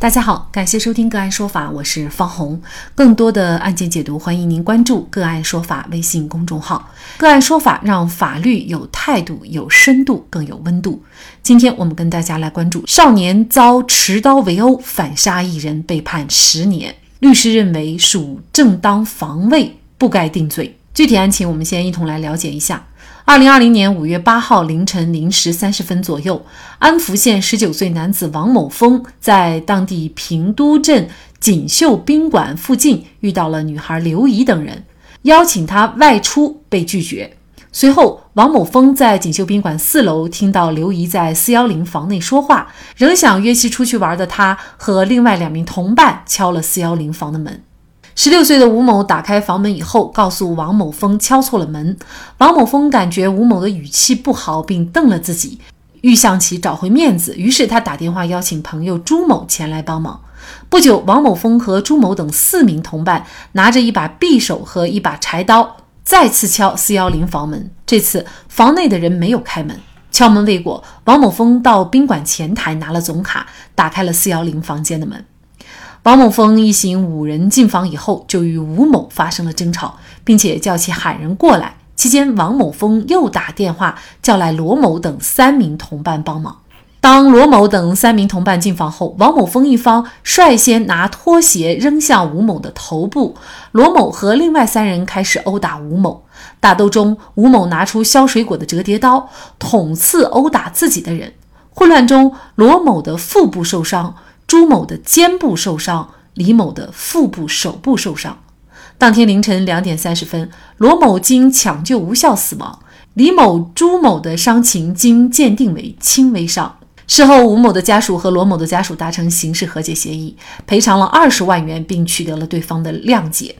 大家好，感谢收听个案说法，我是方红。更多的案件解读，欢迎您关注个案说法微信公众号。个案说法让法律有态度、有深度、更有温度。今天我们跟大家来关注：少年遭持刀围殴，反杀一人，被判十年。律师认为属正当防卫，不该定罪。具体案情，我们先一同来了解一下。二零二零年五月八号凌晨零时三十分左右，安福县十九岁男子王某峰在当地平都镇锦绣宾馆附近遇到了女孩刘怡等人，邀请他外出被拒绝。随后，王某峰在锦绣宾馆四楼听到刘怡在四幺零房内说话，仍想约其出去玩的他和另外两名同伴敲了四幺零房的门。十六岁的吴某打开房门以后，告诉王某峰敲错了门。王某峰感觉吴某的语气不好，并瞪了自己，欲向其找回面子。于是他打电话邀请朋友朱某前来帮忙。不久，王某峰和朱某等四名同伴拿着一把匕首和一把柴刀，再次敲四幺零房门。这次房内的人没有开门。敲门未果，王某峰到宾馆前台拿了总卡，打开了四幺零房间的门。王某峰一行五人进房以后，就与吴某发生了争吵，并且叫其喊人过来。期间，王某峰又打电话叫来罗某等三名同伴帮忙。当罗某等三名同伴进房后，王某峰一方率先拿拖鞋扔向吴某的头部，罗某和另外三人开始殴打吴某。打斗中，吴某拿出削水果的折叠刀捅刺殴打自己的人。混乱中，罗某的腹部受伤。朱某的肩部受伤，李某的腹部、手部受伤。当天凌晨两点三十分，罗某经抢救无效死亡，李某、朱某的伤情经鉴定为轻微伤。事后，吴某的家属和罗某的家属达成刑事和解协议，赔偿了二十万元，并取得了对方的谅解。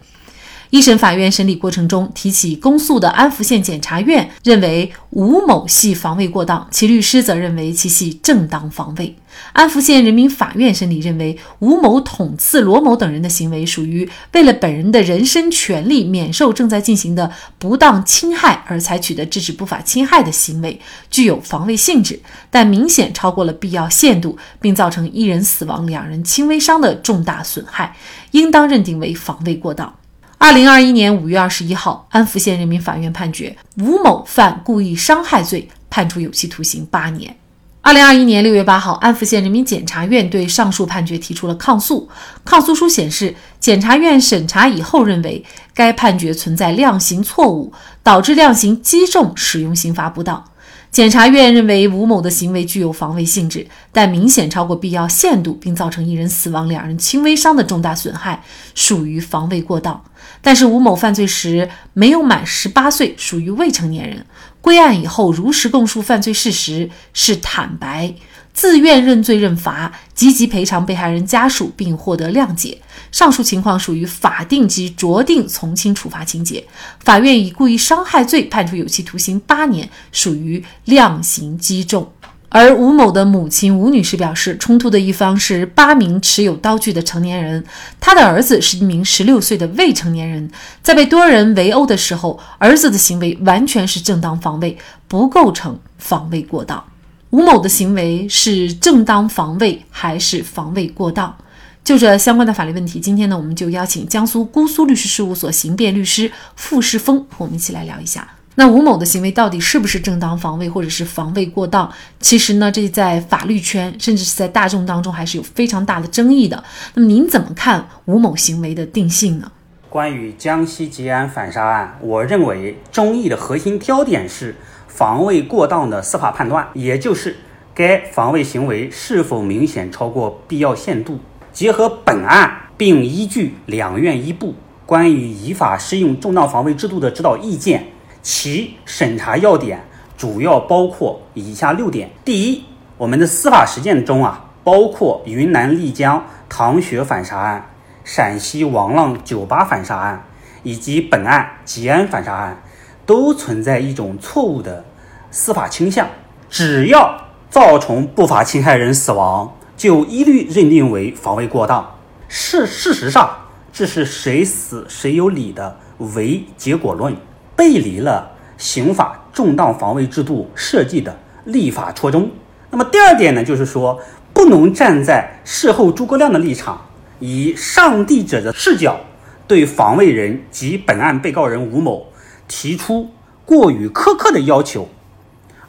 一审法院审理过程中，提起公诉的安福县检察院认为吴某系防卫过当，其律师则认为其系正当防卫。安福县人民法院审理认为，吴某捅刺罗某等人的行为属于为了本人的人身权利免受正在进行的不当侵害而采取的制止不法侵害的行为，具有防卫性质，但明显超过了必要限度，并造成一人死亡、两人轻微伤的重大损害，应当认定为防卫过当。二零二一年五月二十一号，安福县人民法院判决吴某犯故意伤害罪，判处有期徒刑八年。二零二一年六月八号，安福县人民检察院对上述判决提出了抗诉。抗诉书显示，检察院审查以后认为，该判决存在量刑错误，导致量刑击中，使用刑罚不当。检察院认为吴某的行为具有防卫性质，但明显超过必要限度，并造成一人死亡、两人轻微伤的重大损害，属于防卫过当。但是吴某犯罪时没有满十八岁，属于未成年人。归案以后如实供述犯罪事实，是坦白。自愿认罪认罚，积极赔偿被害人家属，并获得谅解。上述情况属于法定及酌定从轻处罚情节。法院以故意伤害罪判处有期徒刑八年，属于量刑击中。而吴某的母亲吴女士表示，冲突的一方是八名持有刀具的成年人，她的儿子是一名十六岁的未成年人。在被多人围殴的时候，儿子的行为完全是正当防卫，不构成防卫过当。吴某的行为是正当防卫还是防卫过当？就这相关的法律问题，今天呢，我们就邀请江苏姑苏律师事务所刑辩律师傅世峰和我们一起来聊一下。那吴某的行为到底是不是正当防卫，或者是防卫过当？其实呢，这在法律圈，甚至是在大众当中，还是有非常大的争议的。那么您怎么看吴某行为的定性呢？关于江西吉安反杀案，我认为争议的核心焦点是。防卫过当的司法判断，也就是该防卫行为是否明显超过必要限度。结合本案，并依据两院一部关于依法适用正当防卫制度的指导意见，其审查要点主要包括以下六点：第一，我们的司法实践中啊，包括云南丽江唐雪反杀案、陕西王浪酒吧反杀案以及本案吉安反杀案。都存在一种错误的司法倾向，只要造成不法侵害人死亡，就一律认定为防卫过当。事事实上，这是谁死谁有理的唯结果论，背离了刑法正当防卫制度设计的立法初衷。那么第二点呢，就是说，不能站在事后诸葛亮的立场，以上帝者的视角对防卫人及本案被告人吴某提出过于苛刻的要求，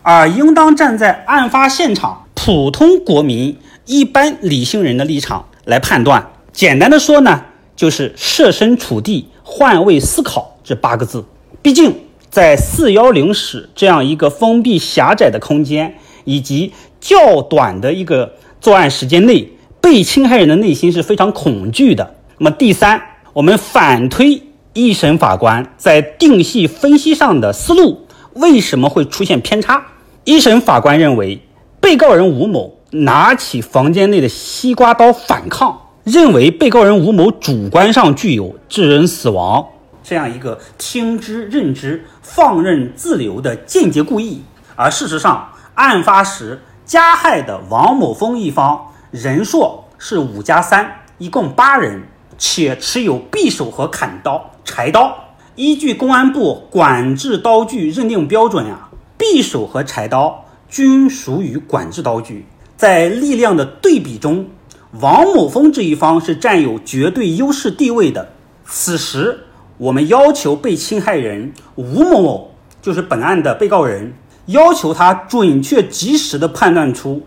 而应当站在案发现场普通国民、一般理性人的立场来判断。简单的说呢，就是设身处地、换位思考这八个字。毕竟，在四幺零室这样一个封闭狭窄的空间，以及较短的一个作案时间内，被侵害人的内心是非常恐惧的。那么，第三，我们反推一审法官在定性分析上的思路为什么会出现偏差？一审法官认为，被告人吴某拿起房间内的西瓜刀反抗，认为被告人吴某主观上具有致人死亡。这样一个听之任之、放任自流的间接故意，而事实上，案发时加害的王某峰一方人数是五加三，一共八人，且持有匕首和砍刀、柴刀。依据公安部管制刀具认定标准呀，匕首和柴刀均属于管制刀具。在力量的对比中，王某峰这一方是占有绝对优势地位的。此时。我们要求被侵害人吴某某，就是本案的被告人，要求他准确及时的判断出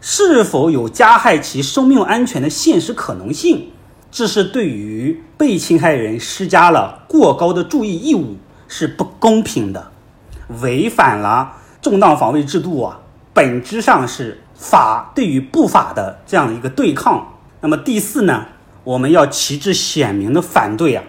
是否有加害其生命安全的现实可能性，这是对于被侵害人施加了过高的注意义务，是不公平的，违反了正当防卫制度啊，本质上是法对于不法的这样的一个对抗。那么第四呢，我们要旗帜鲜明的反对啊。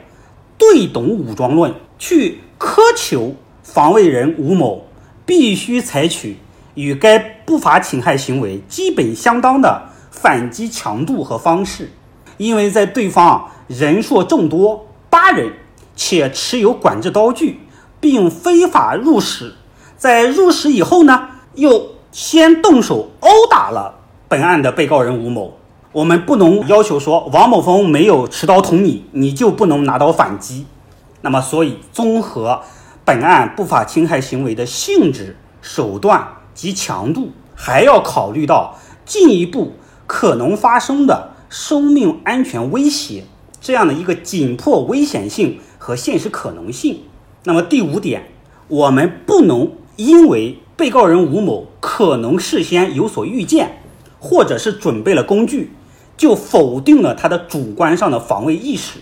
对等武装论，去苛求防卫人吴某必须采取与该不法侵害行为基本相当的反击强度和方式，因为在对方人数众多八人，且持有管制刀具，并非法入室，在入室以后呢，又先动手殴打了本案的被告人吴某。我们不能要求说王某峰没有持刀捅你，你就不能拿刀反击。那么，所以综合本案不法侵害行为的性质、手段及强度，还要考虑到进一步可能发生的生命安全威胁这样的一个紧迫危险性和现实可能性。那么第五点，我们不能因为被告人吴某可能事先有所预见，或者是准备了工具。就否定了他的主观上的防卫意识。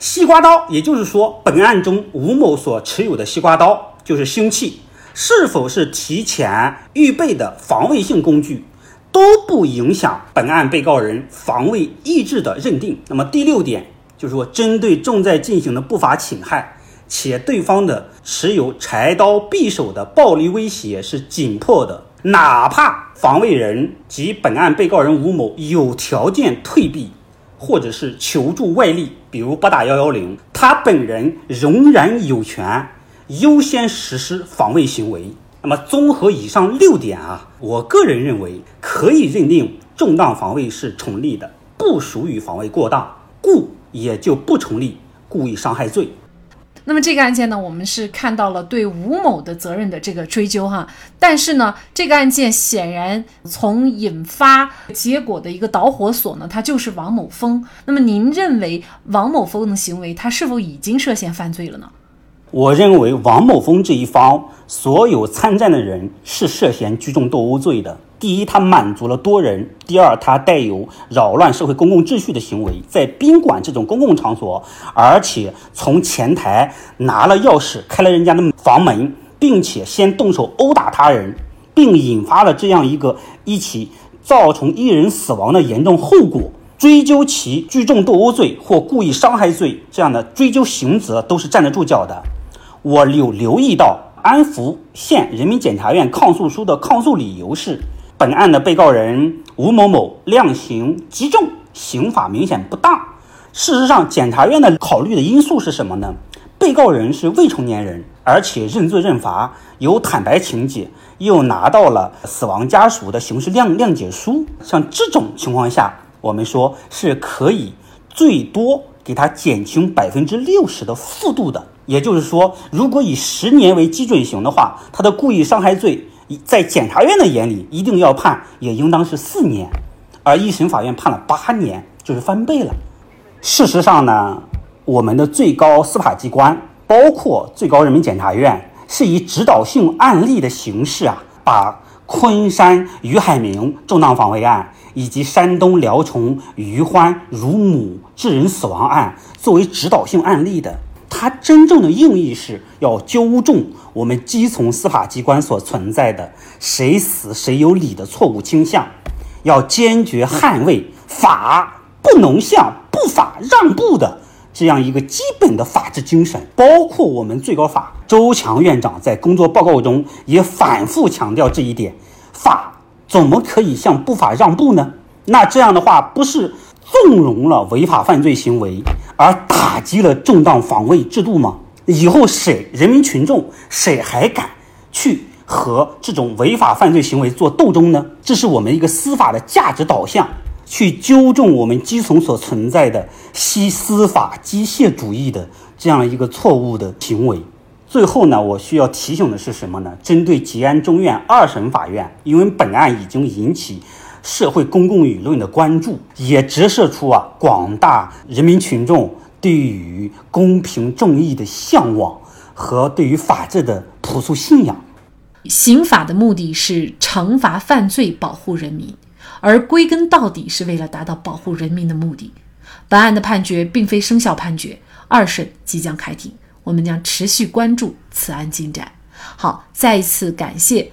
西瓜刀，也就是说，本案中吴某所持有的西瓜刀就是凶器，是否是提前预备的防卫性工具，都不影响本案被告人防卫意志的认定。那么第六点就是说，针对正在进行的不法侵害，且对方的持有柴刀、匕首的暴力威胁是紧迫的。哪怕防卫人及本案被告人吴某有条件退避，或者是求助外力，比如拨打幺幺零，他本人仍然有权优先实施防卫行为。那么，综合以上六点啊，我个人认为可以认定正当防卫是成立的，不属于防卫过当，故也就不成立故意伤害罪。那么这个案件呢，我们是看到了对吴某的责任的这个追究哈，但是呢，这个案件显然从引发结果的一个导火索呢，他就是王某峰。那么您认为王某峰的行为，他是否已经涉嫌犯罪了呢？我认为王某峰这一方所有参战的人是涉嫌聚众斗殴罪的。第一，他满足了多人；第二，他带有扰乱社会公共秩序的行为，在宾馆这种公共场所，而且从前台拿了钥匙开了人家的房门，并且先动手殴打他人，并引发了这样一个一起造成一人死亡的严重后果，追究其聚众斗殴罪或故意伤害罪这样的追究刑责都是站得住脚的。我有留意到安福县人民检察院抗诉书的抗诉理由是。本案的被告人吴某某量刑极重，刑法明显不当。事实上，检察院的考虑的因素是什么呢？被告人是未成年人，而且认罪认罚，有坦白情节，又拿到了死亡家属的刑事谅谅解书。像这种情况下，我们说是可以最多给他减轻百分之六十的幅度的。也就是说，如果以十年为基准刑的话，他的故意伤害罪。在检察院的眼里，一定要判，也应当是四年。而一审法院判了八年，就是翻倍了。事实上呢，我们的最高司法机关，包括最高人民检察院，是以指导性案例的形式啊，把昆山于海明正当防卫案以及山东辽城于欢乳母致人死亡案作为指导性案例的。它真正的用意是要纠正我们基层司法机关所存在的谁死谁有理的错误倾向，要坚决捍卫法不能向。不法让步的这样一个基本的法治精神，包括我们最高法周强院长在工作报告中也反复强调这一点：法怎么可以向不法让步呢？那这样的话，不是纵容了违法犯罪行为，而打击了正当防卫制度吗？以后谁人民群众谁还敢去和这种违法犯罪行为做斗争呢？这是我们一个司法的价值导向。去纠正我们基层所存在的西司法机械主义的这样一个错误的行为。最后呢，我需要提醒的是什么呢？针对吉安中院二审法院，因为本案已经引起社会公共舆论的关注，也折射出啊广大人民群众对于公平正义的向往和对于法治的朴素信仰。刑法的目的是惩罚犯罪，保护人民。而归根到底是为了达到保护人民的目的。本案的判决并非生效判决，二审即将开庭，我们将持续关注此案进展。好，再一次感谢